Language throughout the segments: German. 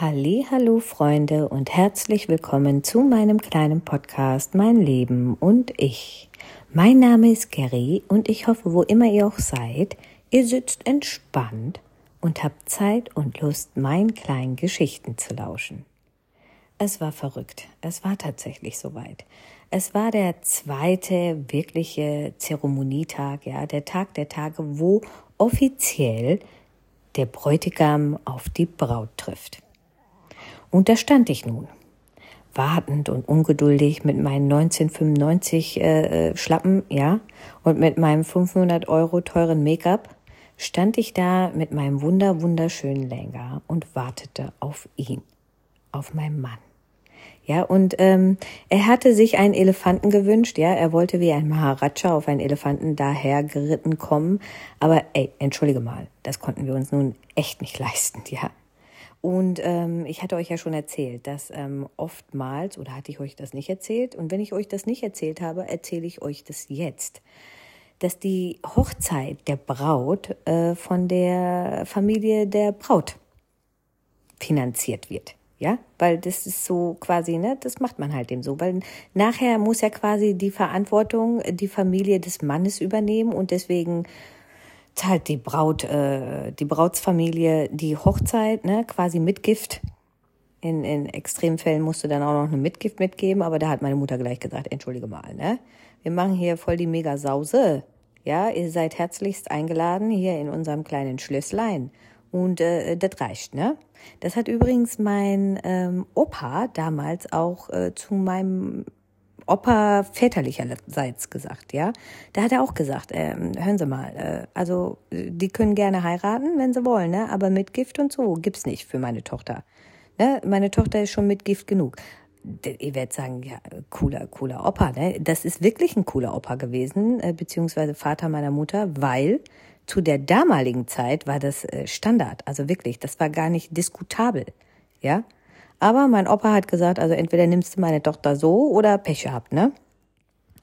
Halli, hallo Freunde und herzlich willkommen zu meinem kleinen Podcast Mein Leben und ich. Mein Name ist Gary und ich hoffe, wo immer ihr auch seid, ihr sitzt entspannt und habt Zeit und Lust, meinen kleinen Geschichten zu lauschen. Es war verrückt. Es war tatsächlich soweit. Es war der zweite wirkliche Zeremonietag, ja, der Tag der Tage, wo offiziell der Bräutigam auf die Braut trifft. Und da stand ich nun, wartend und ungeduldig mit meinen 1995 äh, äh, Schlappen, ja, und mit meinem 500 Euro teuren Make-up, stand ich da mit meinem wunder wunderschönen Lenker und wartete auf ihn, auf meinen Mann. Ja, und ähm, er hatte sich einen Elefanten gewünscht, ja, er wollte wie ein Maharaja auf einen Elefanten daher geritten kommen, aber ey, entschuldige mal, das konnten wir uns nun echt nicht leisten, ja. Und ähm, ich hatte euch ja schon erzählt, dass ähm, oftmals, oder hatte ich euch das nicht erzählt? Und wenn ich euch das nicht erzählt habe, erzähle ich euch das jetzt. Dass die Hochzeit der Braut äh, von der Familie der Braut finanziert wird. Ja, weil das ist so quasi, ne, das macht man halt eben so, weil nachher muss ja quasi die Verantwortung die Familie des Mannes übernehmen und deswegen zahlt die Braut, äh, die Brautsfamilie die Hochzeit, ne, quasi Mitgift. In, in Extremfällen musst du dann auch noch eine Mitgift mitgeben, aber da hat meine Mutter gleich gesagt, entschuldige mal, ne? Wir machen hier voll die Mega-Sause. Ja, ihr seid herzlichst eingeladen hier in unserem kleinen Schlösslein. Und äh, das reicht, ne? Das hat übrigens mein ähm, Opa damals auch äh, zu meinem Opa väterlicherseits gesagt, ja. Da hat er auch gesagt, äh, hören Sie mal, äh, also die können gerne heiraten, wenn sie wollen, ne? aber mit Gift und so gibt's nicht für meine Tochter. Ne? Meine Tochter ist schon mit Gift genug. Ihr werdet sagen, ja, cooler, cooler Opa, ne? Das ist wirklich ein cooler Opa gewesen, äh, beziehungsweise Vater meiner Mutter, weil zu der damaligen Zeit war das äh, Standard. Also wirklich, das war gar nicht diskutabel, ja. Aber mein Opa hat gesagt, also entweder nimmst du meine Tochter so oder Pech gehabt, ne?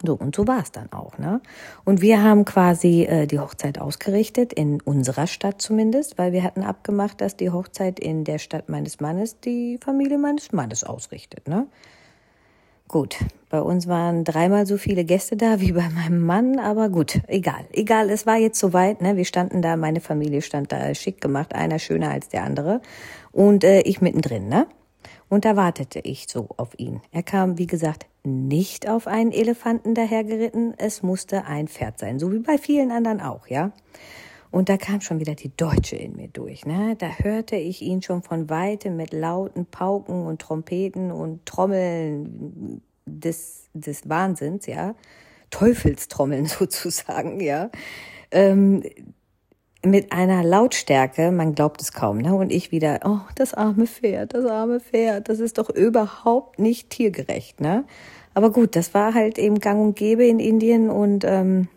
So, und so war es dann auch, ne? Und wir haben quasi äh, die Hochzeit ausgerichtet, in unserer Stadt zumindest, weil wir hatten abgemacht, dass die Hochzeit in der Stadt meines Mannes die Familie meines Mannes ausrichtet, ne? Gut, bei uns waren dreimal so viele Gäste da wie bei meinem Mann, aber gut, egal. Egal, es war jetzt soweit, ne? Wir standen da, meine Familie stand da schick gemacht, einer schöner als der andere. Und äh, ich mittendrin, ne? Und da wartete ich so auf ihn. Er kam, wie gesagt, nicht auf einen Elefanten dahergeritten, es musste ein Pferd sein, so wie bei vielen anderen auch, ja. Und da kam schon wieder die Deutsche in mir durch. Ne? Da hörte ich ihn schon von weitem mit lauten Pauken und Trompeten und Trommeln des, des Wahnsinns, ja. Teufelstrommeln sozusagen, ja. Ähm, mit einer Lautstärke, man glaubt es kaum, ne? Und ich wieder, oh, das arme Pferd, das arme Pferd, das ist doch überhaupt nicht tiergerecht, ne? Aber gut, das war halt eben gang und gäbe in Indien und ähm,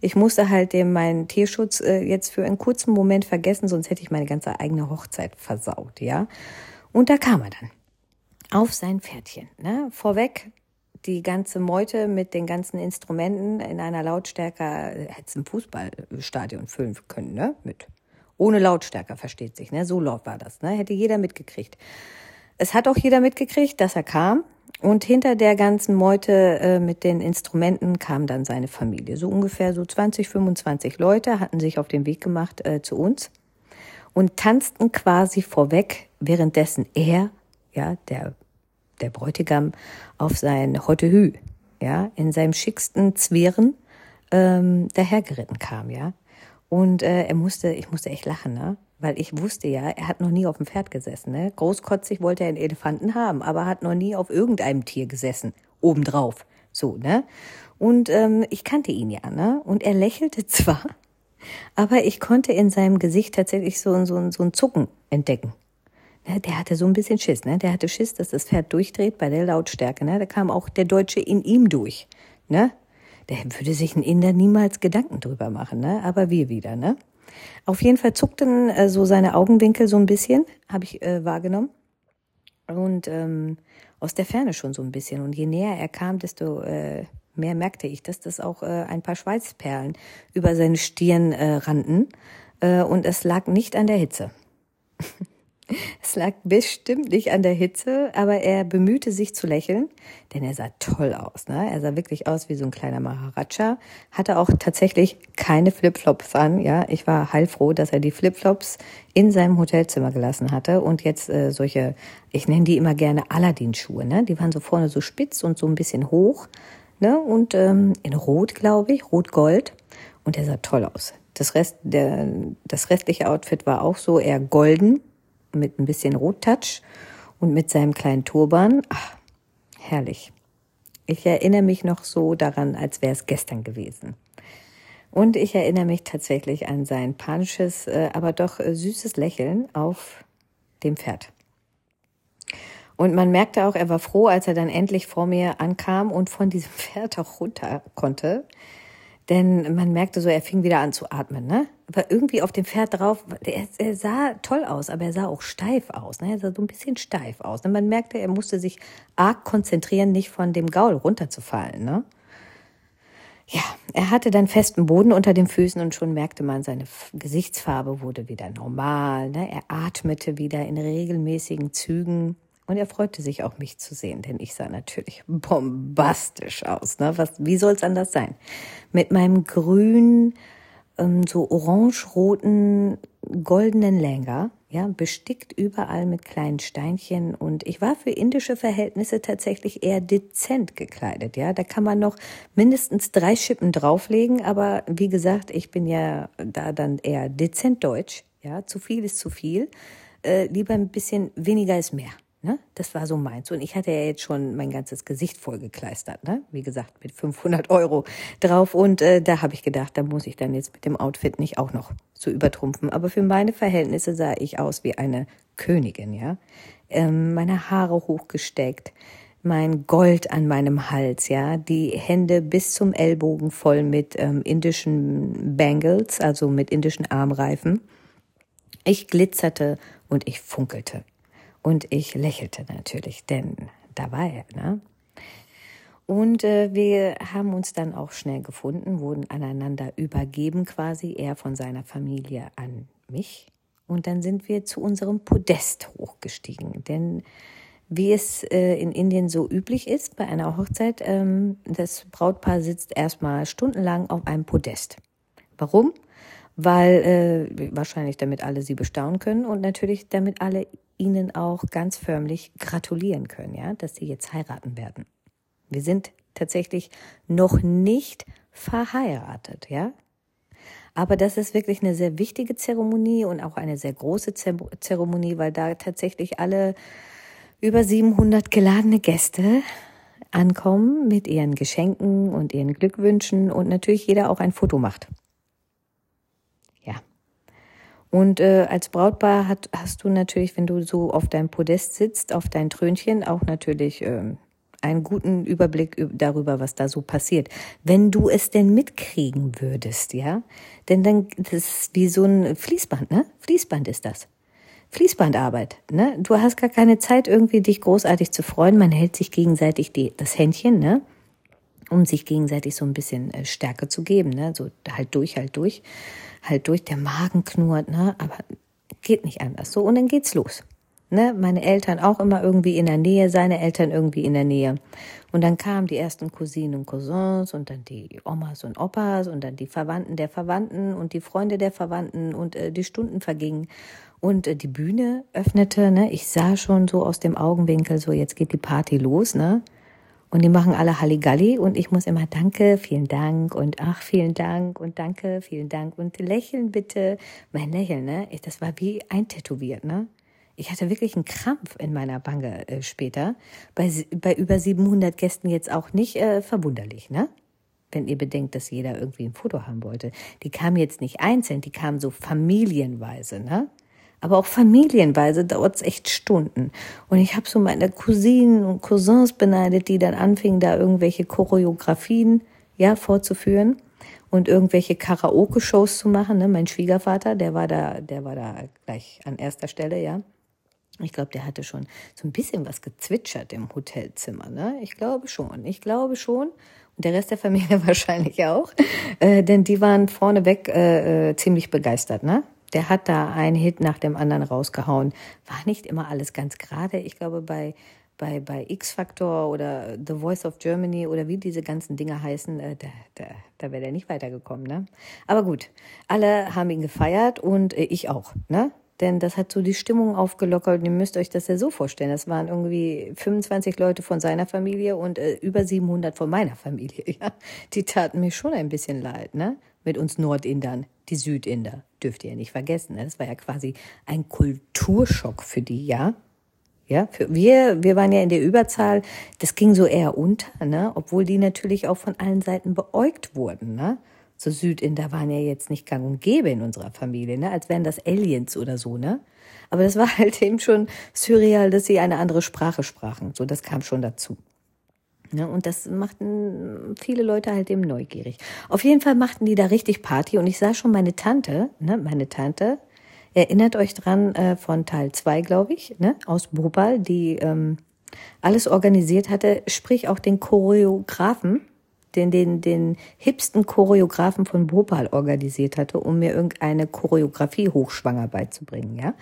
ich musste halt dem meinen Tierschutz äh, jetzt für einen kurzen Moment vergessen, sonst hätte ich meine ganze eigene Hochzeit versaut, ja? Und da kam er dann auf sein Pferdchen, ne? Vorweg die ganze Meute mit den ganzen Instrumenten in einer Lautstärke, äh, hätte ein Fußballstadion füllen können, ne? Mit. Ohne Lautstärke, versteht sich, ne? So laut war das, ne? Hätte jeder mitgekriegt. Es hat auch jeder mitgekriegt, dass er kam. Und hinter der ganzen Meute äh, mit den Instrumenten kam dann seine Familie. So ungefähr so 20, 25 Leute hatten sich auf den Weg gemacht äh, zu uns und tanzten quasi vorweg, währenddessen er, ja, der der Bräutigam auf sein Hottehü, ja, in seinem schicksten Zwirren ähm, dahergeritten kam, ja. Und äh, er musste, ich musste echt lachen, ne? Weil ich wusste ja, er hat noch nie auf dem Pferd gesessen, ne? Großkotzig wollte er einen Elefanten haben, aber hat noch nie auf irgendeinem Tier gesessen, obendrauf. So, ne? Und ähm, ich kannte ihn ja, ne? Und er lächelte zwar, aber ich konnte in seinem Gesicht tatsächlich so, so, so ein Zucken entdecken. Ne, der hatte so ein bisschen Schiss, ne? Der hatte Schiss, dass das Pferd durchdreht bei der Lautstärke, ne? Da kam auch der Deutsche in ihm durch, ne? Der würde sich ein Inder niemals Gedanken drüber machen, ne? Aber wir wieder, ne? Auf jeden Fall zuckten äh, so seine Augenwinkel so ein bisschen, habe ich äh, wahrgenommen. Und ähm, aus der Ferne schon so ein bisschen. Und je näher er kam, desto äh, mehr merkte ich, dass das auch äh, ein paar Schweißperlen über seine Stirn äh, rannten. Äh, und es lag nicht an der Hitze. Es lag bestimmt nicht an der Hitze, aber er bemühte sich zu lächeln, denn er sah toll aus. Ne? Er sah wirklich aus wie so ein kleiner Maharaja, hatte auch tatsächlich keine Flipflops an. Ja, ich war heilfroh, dass er die Flipflops in seinem Hotelzimmer gelassen hatte und jetzt äh, solche, ich nenne die immer gerne Aladdin-Schuhe. Ne? Die waren so vorne so spitz und so ein bisschen hoch ne? und ähm, in Rot, glaube ich, Rot-Gold. Und er sah toll aus. Das, Rest, der, das restliche Outfit war auch so eher golden, mit ein bisschen Rottouch und mit seinem kleinen Turban. Ach, herrlich. Ich erinnere mich noch so daran, als wäre es gestern gewesen. Und ich erinnere mich tatsächlich an sein panisches, äh, aber doch äh, süßes Lächeln auf dem Pferd. Und man merkte auch, er war froh, als er dann endlich vor mir ankam und von diesem Pferd auch runter konnte. Denn man merkte so, er fing wieder an zu atmen, ne? Aber irgendwie auf dem Pferd drauf, er, er sah toll aus, aber er sah auch steif aus, ne? Er sah so ein bisschen steif aus. Ne? man merkte, er musste sich arg konzentrieren, nicht von dem Gaul runterzufallen, ne? Ja, er hatte dann festen Boden unter den Füßen und schon merkte man, seine Gesichtsfarbe wurde wieder normal, ne? Er atmete wieder in regelmäßigen Zügen. Und er freute sich auch, mich zu sehen, denn ich sah natürlich bombastisch aus. Ne? Was, wie soll es anders sein? Mit meinem grünen, ähm, so orange-roten, goldenen Länger, ja, bestickt überall mit kleinen Steinchen. Und ich war für indische Verhältnisse tatsächlich eher dezent gekleidet. Ja, da kann man noch mindestens drei Schippen drauflegen. Aber wie gesagt, ich bin ja da dann eher dezent deutsch. Ja, zu viel ist zu viel. Äh, lieber ein bisschen weniger ist mehr. Ne? Das war so meins. Und ich hatte ja jetzt schon mein ganzes Gesicht vollgekleistert. Ne? Wie gesagt, mit 500 Euro drauf. Und äh, da habe ich gedacht, da muss ich dann jetzt mit dem Outfit nicht auch noch so übertrumpfen. Aber für meine Verhältnisse sah ich aus wie eine Königin. ja. Ähm, meine Haare hochgesteckt, mein Gold an meinem Hals, ja, die Hände bis zum Ellbogen voll mit ähm, indischen Bangles, also mit indischen Armreifen. Ich glitzerte und ich funkelte. Und ich lächelte natürlich, denn da war er. Ne? Und äh, wir haben uns dann auch schnell gefunden, wurden aneinander übergeben quasi, er von seiner Familie an mich. Und dann sind wir zu unserem Podest hochgestiegen. Denn wie es äh, in Indien so üblich ist bei einer Hochzeit, ähm, das Brautpaar sitzt erstmal stundenlang auf einem Podest. Warum? Weil äh, wahrscheinlich damit alle sie bestaunen können und natürlich damit alle ihnen auch ganz förmlich gratulieren können, ja, dass sie jetzt heiraten werden. Wir sind tatsächlich noch nicht verheiratet, ja. Aber das ist wirklich eine sehr wichtige Zeremonie und auch eine sehr große Zeremonie, weil da tatsächlich alle über 700 geladene Gäste ankommen mit ihren Geschenken und ihren Glückwünschen und natürlich jeder auch ein Foto macht. Und äh, als Brautpaar hat, hast du natürlich, wenn du so auf deinem Podest sitzt, auf dein Trönchen, auch natürlich äh, einen guten Überblick darüber, was da so passiert. Wenn du es denn mitkriegen würdest, ja? Denn dann, das ist wie so ein Fließband, ne? Fließband ist das. Fließbandarbeit, ne? Du hast gar keine Zeit, irgendwie dich großartig zu freuen. Man hält sich gegenseitig die, das Händchen, ne? Um sich gegenseitig so ein bisschen äh, Stärke zu geben, ne? So halt durch, halt durch halt durch, der Magen knurrt, ne? Aber geht nicht anders. So, und dann geht's los. Ne? Meine Eltern auch immer irgendwie in der Nähe, seine Eltern irgendwie in der Nähe. Und dann kamen die ersten Cousinen und Cousins und dann die Omas und Opas und dann die Verwandten der Verwandten und die Freunde der Verwandten und äh, die Stunden vergingen. Und äh, die Bühne öffnete, ne? Ich sah schon so aus dem Augenwinkel, so jetzt geht die Party los, ne? Und die machen alle Halligalli und ich muss immer Danke, vielen Dank und ach, vielen Dank und Danke, vielen Dank und lächeln bitte. Mein Lächeln, ne? Das war wie eintätowiert, ne? Ich hatte wirklich einen Krampf in meiner Wange äh, später. Bei, bei über 700 Gästen jetzt auch nicht äh, verwunderlich, ne? Wenn ihr bedenkt, dass jeder irgendwie ein Foto haben wollte. Die kamen jetzt nicht einzeln, die kamen so familienweise, ne? Aber auch familienweise dauert es echt Stunden. Und ich habe so meine Cousinen und Cousins beneidet, die dann anfingen, da irgendwelche Choreografien ja, vorzuführen und irgendwelche Karaoke-Shows zu machen. Ne? Mein Schwiegervater, der war da, der war da gleich an erster Stelle, ja. Ich glaube, der hatte schon so ein bisschen was gezwitschert im Hotelzimmer. Ne? Ich glaube schon. Ich glaube schon. Und der Rest der Familie wahrscheinlich auch. Äh, denn die waren vorneweg äh, äh, ziemlich begeistert. Ne? Der hat da einen Hit nach dem anderen rausgehauen. War nicht immer alles ganz gerade. Ich glaube, bei, bei, bei X-Factor oder The Voice of Germany oder wie diese ganzen Dinge heißen, äh, da, da, da wäre der nicht weitergekommen. Ne? Aber gut, alle haben ihn gefeiert und äh, ich auch. Ne? Denn das hat so die Stimmung aufgelockert und ihr müsst euch das ja so vorstellen. Das waren irgendwie 25 Leute von seiner Familie und äh, über 700 von meiner Familie. Ja? Die taten mir schon ein bisschen leid, ne? Mit uns Nordindern, die Südinder, dürft ihr ja nicht vergessen. Ne? Das war ja quasi ein Kulturschock für die, ja? Ja, für wir, wir waren ja in der Überzahl, das ging so eher unter, ne? Obwohl die natürlich auch von allen Seiten beäugt wurden, ne? so Südinder waren ja jetzt nicht gang und gäbe in unserer Familie, ne? als wären das Aliens oder so, ne? Aber das war halt eben schon surreal, dass sie eine andere Sprache sprachen. So, das kam schon dazu. Ja, und das machten viele Leute halt eben neugierig. Auf jeden Fall machten die da richtig Party und ich sah schon meine Tante, ne, meine Tante, erinnert euch dran äh, von Teil zwei, glaube ich, ne, aus Bhopal, die ähm, alles organisiert hatte, sprich auch den Choreografen, den, den, den hipsten Choreografen von Bhopal organisiert hatte, um mir irgendeine Choreografie hochschwanger beizubringen, ja.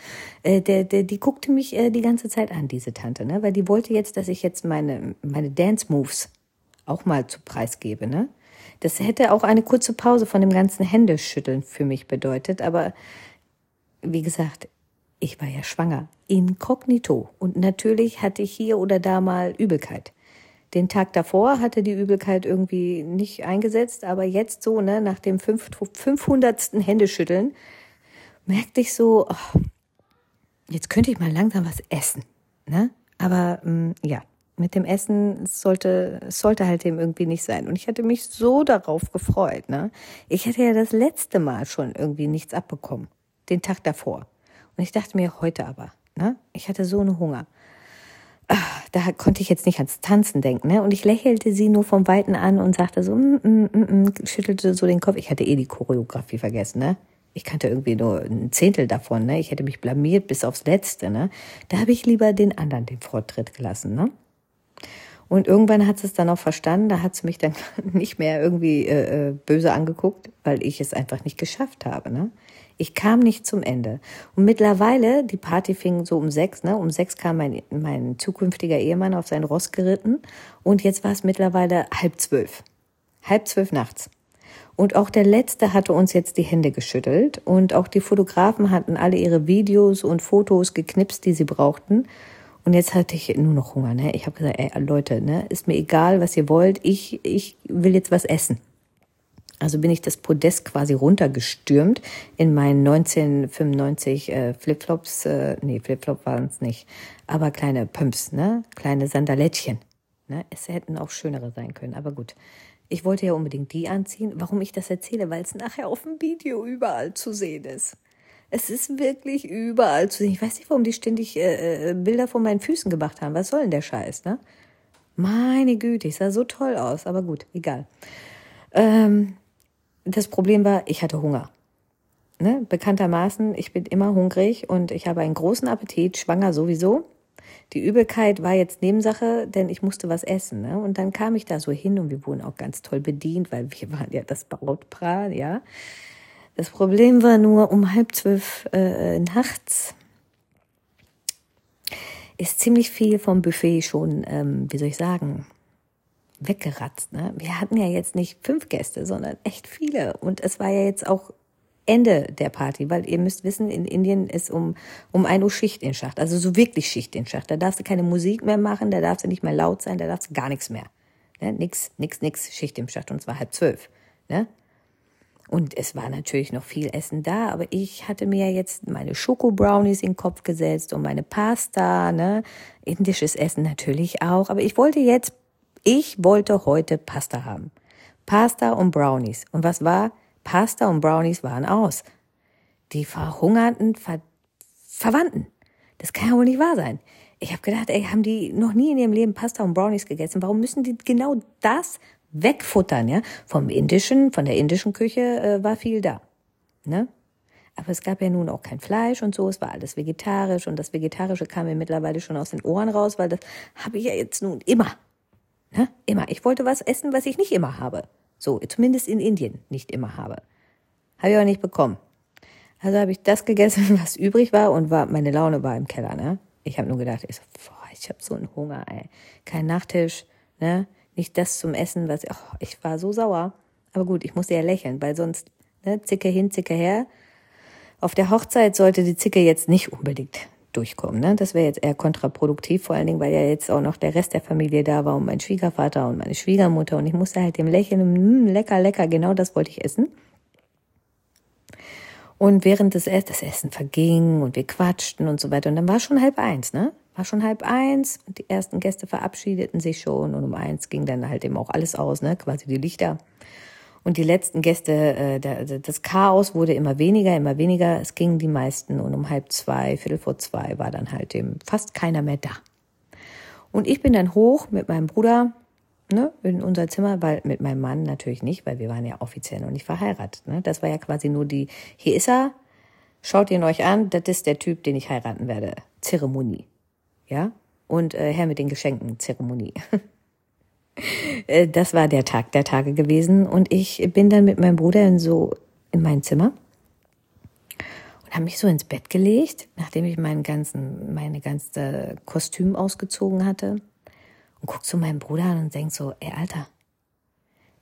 Äh, der, der, die guckte mich äh, die ganze Zeit an, diese Tante, ne, weil die wollte jetzt, dass ich jetzt meine, meine Dance Moves auch mal zu Preis gebe, ne. Das hätte auch eine kurze Pause von dem ganzen Händeschütteln für mich bedeutet, aber wie gesagt, ich war ja schwanger, inkognito. Und natürlich hatte ich hier oder da mal Übelkeit. Den Tag davor hatte die Übelkeit irgendwie nicht eingesetzt, aber jetzt so, ne, nach dem 500. Händeschütteln, merkte ich so, oh, jetzt könnte ich mal langsam was essen, ne? Aber mh, mm, ja, mit dem Essen sollte sollte halt eben irgendwie nicht sein. Und ich hatte mich so darauf gefreut, ne? Ich hatte ja das letzte Mal schon irgendwie nichts abbekommen, den Tag davor. Und ich dachte mir heute aber, ne? Ich hatte so einen Hunger da konnte ich jetzt nicht ans Tanzen denken, ne? Und ich lächelte sie nur vom Weiten an und sagte so, mm, mm, mm, mm, schüttelte so den Kopf. Ich hatte eh die Choreografie vergessen, ne? Ich kannte irgendwie nur ein Zehntel davon, ne? Ich hätte mich blamiert bis aufs Letzte, ne? Da habe ich lieber den anderen den Vortritt gelassen, ne? Und irgendwann hat sie es dann auch verstanden, da hat sie mich dann nicht mehr irgendwie äh, äh, böse angeguckt, weil ich es einfach nicht geschafft habe. Ne? Ich kam nicht zum Ende. Und mittlerweile, die Party fing so um sechs, ne? Um sechs kam mein, mein zukünftiger Ehemann auf sein Ross geritten und jetzt war es mittlerweile halb zwölf. Halb zwölf nachts. Und auch der Letzte hatte uns jetzt die Hände geschüttelt und auch die Fotografen hatten alle ihre Videos und Fotos geknipst, die sie brauchten. Und jetzt hatte ich nur noch Hunger, ne? Ich habe gesagt, ey, Leute, ne, ist mir egal, was ihr wollt. Ich, ich will jetzt was essen. Also bin ich das Podest quasi runtergestürmt in meinen 1995 äh, Flipflops, äh, nee, Flipflop waren es nicht, aber kleine Pumps, ne, kleine Sandalettchen. Ne? Es hätten auch schönere sein können, aber gut. Ich wollte ja unbedingt die anziehen. Warum ich das erzähle? Weil es nachher auf dem Video überall zu sehen ist. Es ist wirklich überall zu sehen. Ich weiß nicht, warum die ständig äh, äh, Bilder von meinen Füßen gemacht haben. Was soll denn der Scheiß, ne? Meine Güte, ich sah so toll aus, aber gut, egal. Ähm, das Problem war, ich hatte Hunger. Ne? Bekanntermaßen, ich bin immer hungrig und ich habe einen großen Appetit, schwanger sowieso. Die Übelkeit war jetzt Nebensache, denn ich musste was essen. Ne? Und dann kam ich da so hin und wir wurden auch ganz toll bedient, weil wir waren ja das Brautpaar, ja. Das Problem war nur um halb zwölf äh, nachts ist ziemlich viel vom Buffet schon, ähm, wie soll ich sagen, weggeratzt. Ne? Wir hatten ja jetzt nicht fünf Gäste, sondern echt viele. Und es war ja jetzt auch Ende der Party, weil ihr müsst wissen, in Indien ist um, um ein Uhr Schicht in Schacht, also so wirklich Schicht in Schacht. Da darfst du keine Musik mehr machen, da darfst du nicht mehr laut sein, da darfst du gar nichts mehr. Ne? Nix, nix, nix, Schicht im Schacht und zwar halb zwölf. Ne? Und es war natürlich noch viel Essen da, aber ich hatte mir jetzt meine Schoko-Brownies in den Kopf gesetzt und meine Pasta, ne? Indisches Essen natürlich auch. Aber ich wollte jetzt, ich wollte heute Pasta haben. Pasta und Brownies. Und was war? Pasta und Brownies waren aus. Die verhungerten Ver Verwandten. Das kann ja wohl nicht wahr sein. Ich habe gedacht, ey, haben die noch nie in ihrem Leben Pasta und Brownies gegessen? Warum müssen die genau das wegfuttern, ja. Vom indischen, von der indischen Küche äh, war viel da, ne? Aber es gab ja nun auch kein Fleisch und so, es war alles vegetarisch und das Vegetarische kam mir mittlerweile schon aus den Ohren raus, weil das habe ich ja jetzt nun immer, ne? Immer. Ich wollte was essen, was ich nicht immer habe. So, zumindest in Indien nicht immer habe. Habe ich aber nicht bekommen. Also habe ich das gegessen, was übrig war und war, meine Laune war im Keller, ne? Ich habe nur gedacht, ich so, boah, ich habe so einen Hunger, ey. Kein Nachtisch, ne? Nicht das zum Essen, was, oh, ich war so sauer. Aber gut, ich musste ja lächeln, weil sonst, ne, Zicke hin, Zicke her. Auf der Hochzeit sollte die Zicke jetzt nicht unbedingt durchkommen. Ne? Das wäre jetzt eher kontraproduktiv, vor allen Dingen, weil ja jetzt auch noch der Rest der Familie da war und mein Schwiegervater und meine Schwiegermutter und ich musste halt dem lächeln, mh, hm, lecker, lecker, genau das wollte ich essen. Und während des Essens, das Essen verging und wir quatschten und so weiter und dann war schon halb eins, ne? War schon halb eins und die ersten Gäste verabschiedeten sich schon und um eins ging dann halt eben auch alles aus, ne? Quasi die Lichter. Und die letzten Gäste, äh, der, das Chaos wurde immer weniger, immer weniger. Es gingen die meisten und um halb zwei, viertel vor zwei war dann halt eben fast keiner mehr da. Und ich bin dann hoch mit meinem Bruder ne, in unser Zimmer, weil mit meinem Mann natürlich nicht, weil wir waren ja offiziell noch nicht verheiratet. Ne? Das war ja quasi nur die, hier ist er, schaut ihn euch an, das ist der Typ, den ich heiraten werde. Zeremonie. Ja? Und äh, Herr mit den Geschenken, Zeremonie. Äh, das war der Tag der Tage gewesen. Und ich bin dann mit meinem Bruder in so in mein Zimmer und habe mich so ins Bett gelegt, nachdem ich meinen ganzen, meine ganze Kostüm ausgezogen hatte. Und guck zu meinem Bruder an und denk so, ey Alter,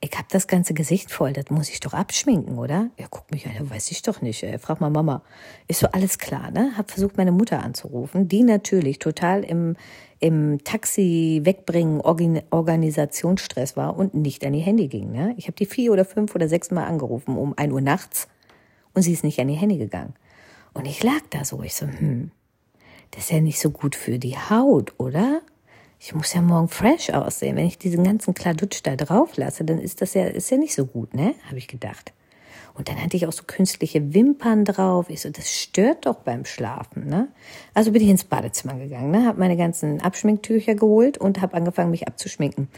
ich hab das ganze Gesicht voll, das muss ich doch abschminken, oder? Er guckt mich an, weiß ich doch nicht. Ey. Frag mal Mama. Ist so alles klar, ne? Hab versucht, meine Mutter anzurufen, die natürlich total im, im Taxi wegbringen Organisationsstress war und nicht an ihr Handy ging. Ne? Ich habe die vier oder fünf oder sechs Mal angerufen um ein Uhr nachts und sie ist nicht an ihr Handy gegangen. Und ich lag da so, ich so, hm, das ist ja nicht so gut für die Haut, oder? Ich muss ja morgen fresh aussehen. Wenn ich diesen ganzen Kladutsch da drauf lasse, dann ist das ja, ist ja nicht so gut, ne? Habe ich gedacht. Und dann hatte ich auch so künstliche Wimpern drauf. Ich so, das stört doch beim Schlafen, ne? Also bin ich ins Badezimmer gegangen, ne? Habe meine ganzen Abschminktücher geholt und habe angefangen, mich abzuschminken.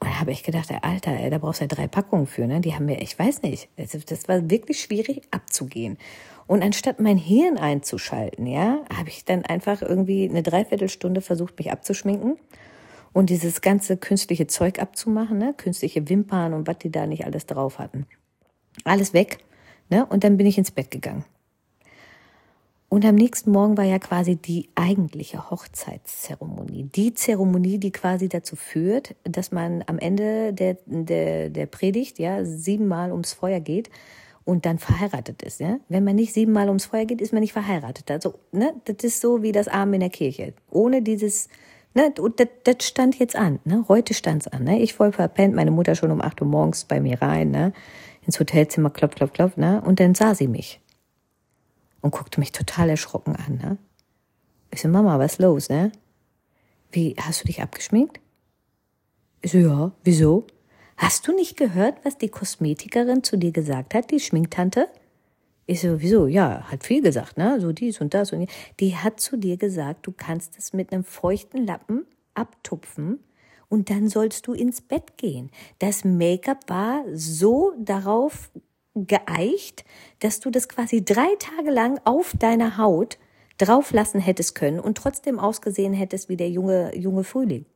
Und da habe ich gedacht, ey, Alter, ey, da brauchst du ja drei Packungen für, ne? Die haben mir, ich weiß nicht, das war wirklich schwierig abzugehen. Und anstatt mein Hirn einzuschalten, ja, habe ich dann einfach irgendwie eine Dreiviertelstunde versucht, mich abzuschminken und dieses ganze künstliche Zeug abzumachen, ne? künstliche Wimpern und was die da nicht alles drauf hatten. Alles weg, ne? Und dann bin ich ins Bett gegangen. Und am nächsten Morgen war ja quasi die eigentliche Hochzeitszeremonie. Die Zeremonie, die quasi dazu führt, dass man am Ende der, der, der Predigt ja siebenmal ums Feuer geht und dann verheiratet ist. Ja? Wenn man nicht siebenmal ums Feuer geht, ist man nicht verheiratet. Also, ne, das ist so wie das Arm in der Kirche. Ohne dieses, ne, das, das stand jetzt an. Ne? Heute stand's an. Ne? Ich voll verpennt, meine Mutter schon um acht Uhr morgens bei mir rein, ne? ins Hotelzimmer, klopf, klopf, klopf, ne? Und dann sah sie mich und guckte mich total erschrocken an. Ne? Ich so, Mama, was ist los, ne? Wie, hast du dich abgeschminkt? Ich so, ja, wieso? Hast du nicht gehört, was die Kosmetikerin zu dir gesagt hat, die Schminktante? Ich so, wieso? Ja, hat viel gesagt, ne? So dies und das und die. Die hat zu dir gesagt, du kannst es mit einem feuchten Lappen abtupfen und dann sollst du ins Bett gehen. Das Make-up war so darauf geeicht, dass du das quasi drei Tage lang auf deiner Haut drauflassen hättest können und trotzdem ausgesehen hättest wie der junge, junge Frühling.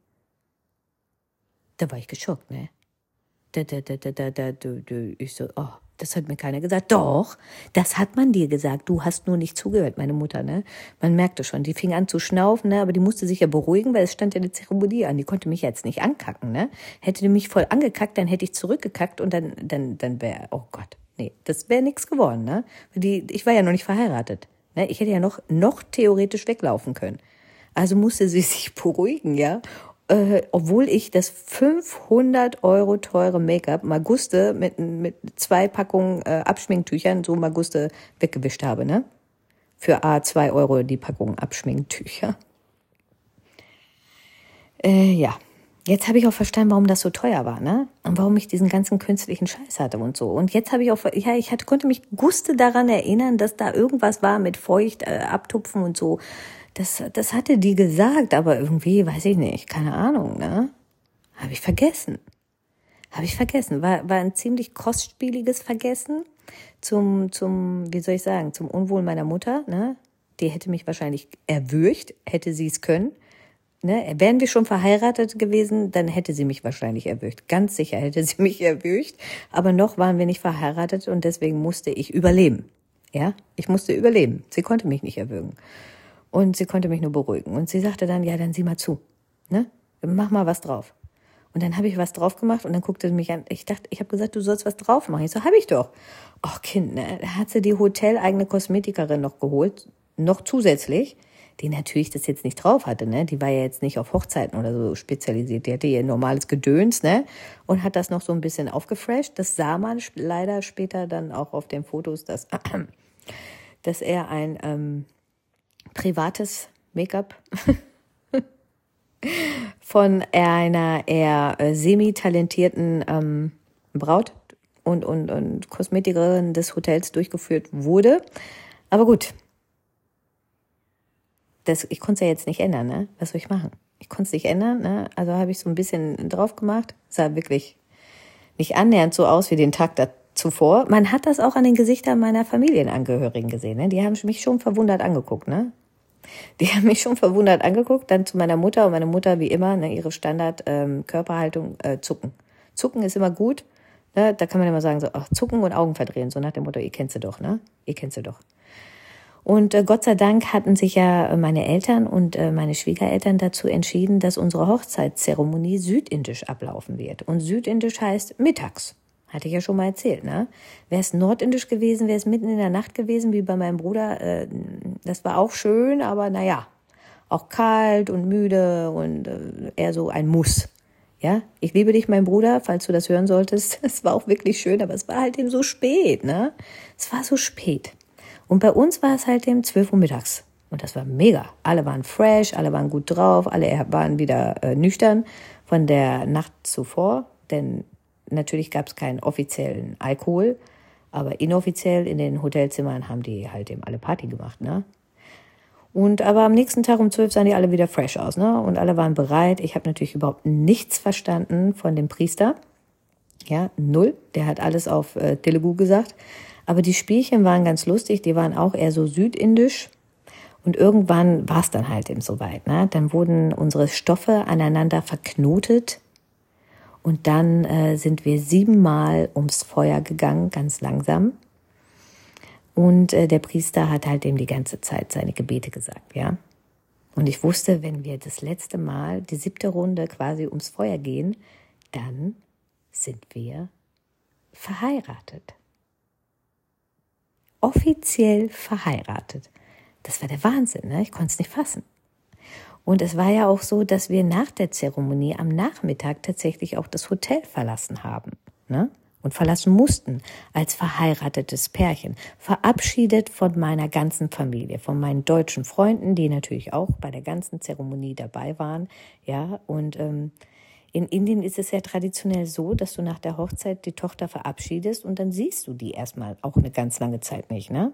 Da war ich geschockt, ne? Da, da, da, da, da, da. Ich so, oh, das hat mir keiner gesagt. Doch, das hat man dir gesagt. Du hast nur nicht zugehört, meine Mutter, ne? Man merkte schon, die fing an zu schnaufen, ne? Aber die musste sich ja beruhigen, weil es stand ja eine Zeremonie an. Die konnte mich jetzt nicht ankacken, ne? Hätte die mich voll angekackt, dann hätte ich zurückgekackt und dann, dann, dann wäre, oh Gott, nee, das wäre nichts geworden, ne? Die, ich war ja noch nicht verheiratet, ne? Ich hätte ja noch, noch theoretisch weglaufen können. Also musste sie sich beruhigen, ja? Äh, obwohl ich das 500 Euro teure Make-up Maguste mit, mit zwei Packungen äh, Abschminktüchern so Maguste weggewischt habe, ne? Für A 2 Euro die Packung Abschminktücher. Äh, ja. Jetzt habe ich auch verstanden, warum das so teuer war, ne? Und warum ich diesen ganzen künstlichen Scheiß hatte und so. Und jetzt habe ich auch, ja, ich hatte, konnte mich Guste daran erinnern, dass da irgendwas war mit feucht äh, abtupfen und so. Das, das hatte die gesagt, aber irgendwie, weiß ich nicht, keine Ahnung, ne? Habe ich vergessen. Habe ich vergessen. War, war ein ziemlich kostspieliges Vergessen zum, zum, wie soll ich sagen, zum Unwohl meiner Mutter, ne? Die hätte mich wahrscheinlich erwürgt, hätte sie es können. Ne, wären wir schon verheiratet gewesen, dann hätte sie mich wahrscheinlich erwürgt. Ganz sicher hätte sie mich erwürgt. Aber noch waren wir nicht verheiratet und deswegen musste ich überleben. Ja, ich musste überleben. Sie konnte mich nicht erwürgen. Und sie konnte mich nur beruhigen. Und sie sagte dann, ja, dann sieh mal zu. Ne? Mach mal was drauf. Und dann habe ich was drauf gemacht und dann guckte sie mich an. Ich dachte, ich habe gesagt, du sollst was drauf machen. Ich so, habe ich doch. Ach Kind, ne? da hat sie die hoteleigene Kosmetikerin noch geholt, noch zusätzlich, die natürlich das jetzt nicht drauf hatte, ne? Die war ja jetzt nicht auf Hochzeiten oder so spezialisiert. Die hatte ihr normales Gedöns, ne? Und hat das noch so ein bisschen aufgefresht. Das sah man leider später dann auch auf den Fotos, dass, dass er ein ähm, privates Make-up von einer eher äh, semi-talentierten ähm, Braut und, und, und Kosmetikerin des Hotels durchgeführt wurde. Aber gut, das, ich konnte es ja jetzt nicht ändern, ne? Was soll ich machen? Ich konnte es nicht ändern, ne? Also habe ich so ein bisschen drauf gemacht. Sah wirklich nicht annähernd so aus wie den Tag zuvor. Man hat das auch an den Gesichtern meiner Familienangehörigen gesehen, ne? Die haben mich schon verwundert angeguckt, ne? Die haben mich schon verwundert angeguckt, dann zu meiner Mutter und meine Mutter wie immer, ne, ihre Standard ähm, äh, zucken. Zucken ist immer gut. Ne? Da kann man immer sagen so, ach, zucken und Augen verdrehen, so nach dem Motto, ihr kennt sie doch, ne? Ihr kennt sie doch. Und äh, Gott sei Dank hatten sich ja meine Eltern und äh, meine Schwiegereltern dazu entschieden, dass unsere Hochzeitszeremonie südindisch ablaufen wird. Und südindisch heißt mittags. Hatte ich ja schon mal erzählt, ne? Wäre es nordindisch gewesen, wäre es mitten in der Nacht gewesen, wie bei meinem Bruder. Äh, das war auch schön, aber naja, auch kalt und müde und äh, eher so ein Muss. Ja, ich liebe dich, mein Bruder, falls du das hören solltest. Es war auch wirklich schön, aber es war halt eben so spät, ne? Es war so spät. Und bei uns war es halt eben 12 Uhr mittags. Und das war mega. Alle waren fresh, alle waren gut drauf, alle waren wieder äh, nüchtern von der Nacht zuvor, denn Natürlich gab es keinen offiziellen Alkohol, aber inoffiziell in den Hotelzimmern haben die halt eben alle Party gemacht, ne? Und aber am nächsten Tag um zwölf sahen die alle wieder fresh aus, ne? Und alle waren bereit. Ich habe natürlich überhaupt nichts verstanden von dem Priester. Ja, null. Der hat alles auf äh, Telugu gesagt. Aber die Spielchen waren ganz lustig. Die waren auch eher so südindisch. Und irgendwann war es dann halt eben soweit. Ne? Dann wurden unsere Stoffe aneinander verknotet und dann äh, sind wir siebenmal ums Feuer gegangen, ganz langsam. Und äh, der Priester hat halt eben die ganze Zeit seine Gebete gesagt, ja. Und ich wusste, wenn wir das letzte Mal, die siebte Runde quasi ums Feuer gehen, dann sind wir verheiratet. Offiziell verheiratet. Das war der Wahnsinn, ne? Ich konnte es nicht fassen. Und es war ja auch so, dass wir nach der Zeremonie am Nachmittag tatsächlich auch das Hotel verlassen haben. Ne? Und verlassen mussten als verheiratetes Pärchen. Verabschiedet von meiner ganzen Familie, von meinen deutschen Freunden, die natürlich auch bei der ganzen Zeremonie dabei waren. Ja, und ähm, in Indien ist es ja traditionell so, dass du nach der Hochzeit die Tochter verabschiedest und dann siehst du die erstmal auch eine ganz lange Zeit nicht, ne?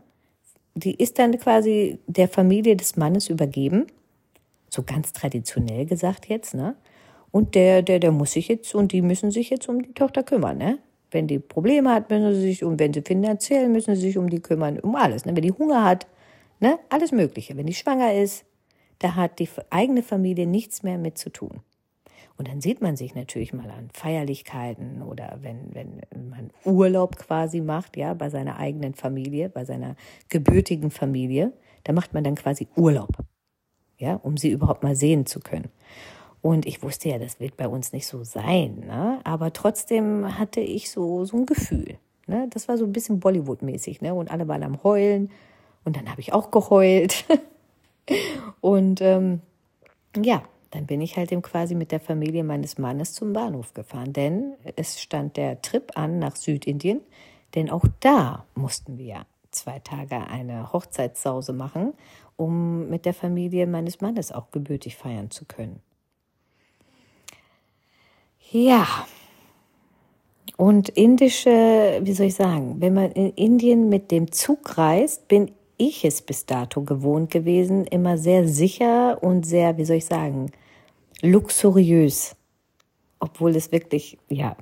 Die ist dann quasi der Familie des Mannes übergeben so ganz traditionell gesagt jetzt, ne? Und der, der, der muss sich jetzt, und die müssen sich jetzt um die Tochter kümmern, ne? Wenn die Probleme hat, müssen sie sich um, wenn sie finanziell, müssen sie sich um die kümmern, um alles, ne? Wenn die Hunger hat, ne? Alles Mögliche. Wenn die schwanger ist, da hat die eigene Familie nichts mehr mit zu tun. Und dann sieht man sich natürlich mal an Feierlichkeiten oder wenn, wenn man Urlaub quasi macht, ja, bei seiner eigenen Familie, bei seiner gebürtigen Familie, da macht man dann quasi Urlaub ja, um sie überhaupt mal sehen zu können. Und ich wusste ja, das wird bei uns nicht so sein, ne? aber trotzdem hatte ich so, so ein Gefühl. Ne? Das war so ein bisschen Bollywood-mäßig, ne? Und alle waren am Heulen und dann habe ich auch geheult. und ähm, ja, dann bin ich halt eben quasi mit der Familie meines Mannes zum Bahnhof gefahren, denn es stand der Trip an nach Südindien, denn auch da mussten wir zwei Tage eine Hochzeitssause machen um mit der Familie meines Mannes auch gebürtig feiern zu können. Ja, und indische, wie soll ich sagen, wenn man in Indien mit dem Zug reist, bin ich es bis dato gewohnt gewesen, immer sehr sicher und sehr, wie soll ich sagen, luxuriös. Obwohl es wirklich, ja,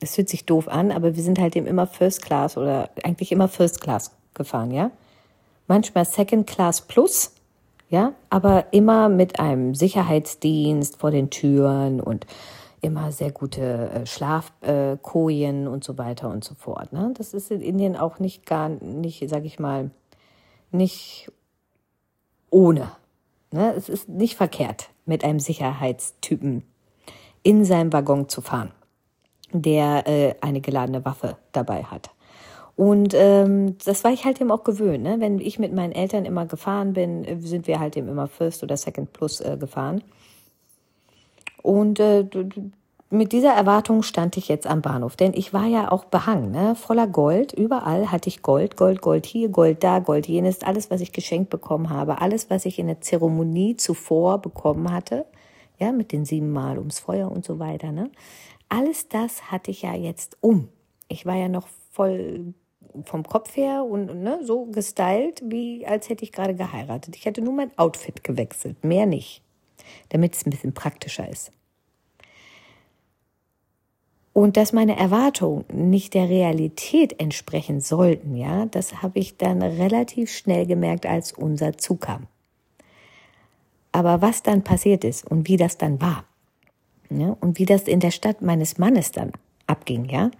es fühlt sich doof an, aber wir sind halt eben immer First Class oder eigentlich immer First Class gefahren, ja manchmal Second Class Plus, ja, aber immer mit einem Sicherheitsdienst vor den Türen und immer sehr gute äh, Schlafkojen und so weiter und so fort. Ne? Das ist in Indien auch nicht gar nicht, sag ich mal, nicht ohne. Ne? Es ist nicht verkehrt, mit einem Sicherheitstypen in seinem Waggon zu fahren, der äh, eine geladene Waffe dabei hat. Und ähm, das war ich halt eben auch gewöhnt. Ne? Wenn ich mit meinen Eltern immer gefahren bin, äh, sind wir halt eben immer First oder Second Plus äh, gefahren. Und äh, mit dieser Erwartung stand ich jetzt am Bahnhof, denn ich war ja auch behangen, ne? voller Gold. Überall hatte ich Gold, Gold, Gold hier, Gold da, Gold jenes, alles, was ich geschenkt bekommen habe, alles, was ich in der Zeremonie zuvor bekommen hatte, ja, mit den sieben Mal ums Feuer und so weiter, ne? Alles das hatte ich ja jetzt um. Ich war ja noch voll vom Kopf her und ne, so gestylt, wie als hätte ich gerade geheiratet. Ich hätte nur mein Outfit gewechselt, mehr nicht damit es ein bisschen praktischer ist. Und dass meine Erwartungen nicht der Realität entsprechen sollten, ja, das habe ich dann relativ schnell gemerkt, als unser Zug kam. Aber was dann passiert ist und wie das dann war, ja, und wie das in der Stadt meines Mannes dann abging, ja,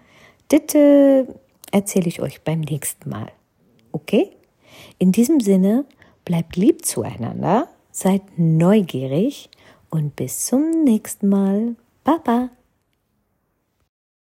äh, erzähle ich euch beim nächsten Mal. Okay? In diesem Sinne, bleibt lieb zueinander, seid neugierig und bis zum nächsten Mal. Baba!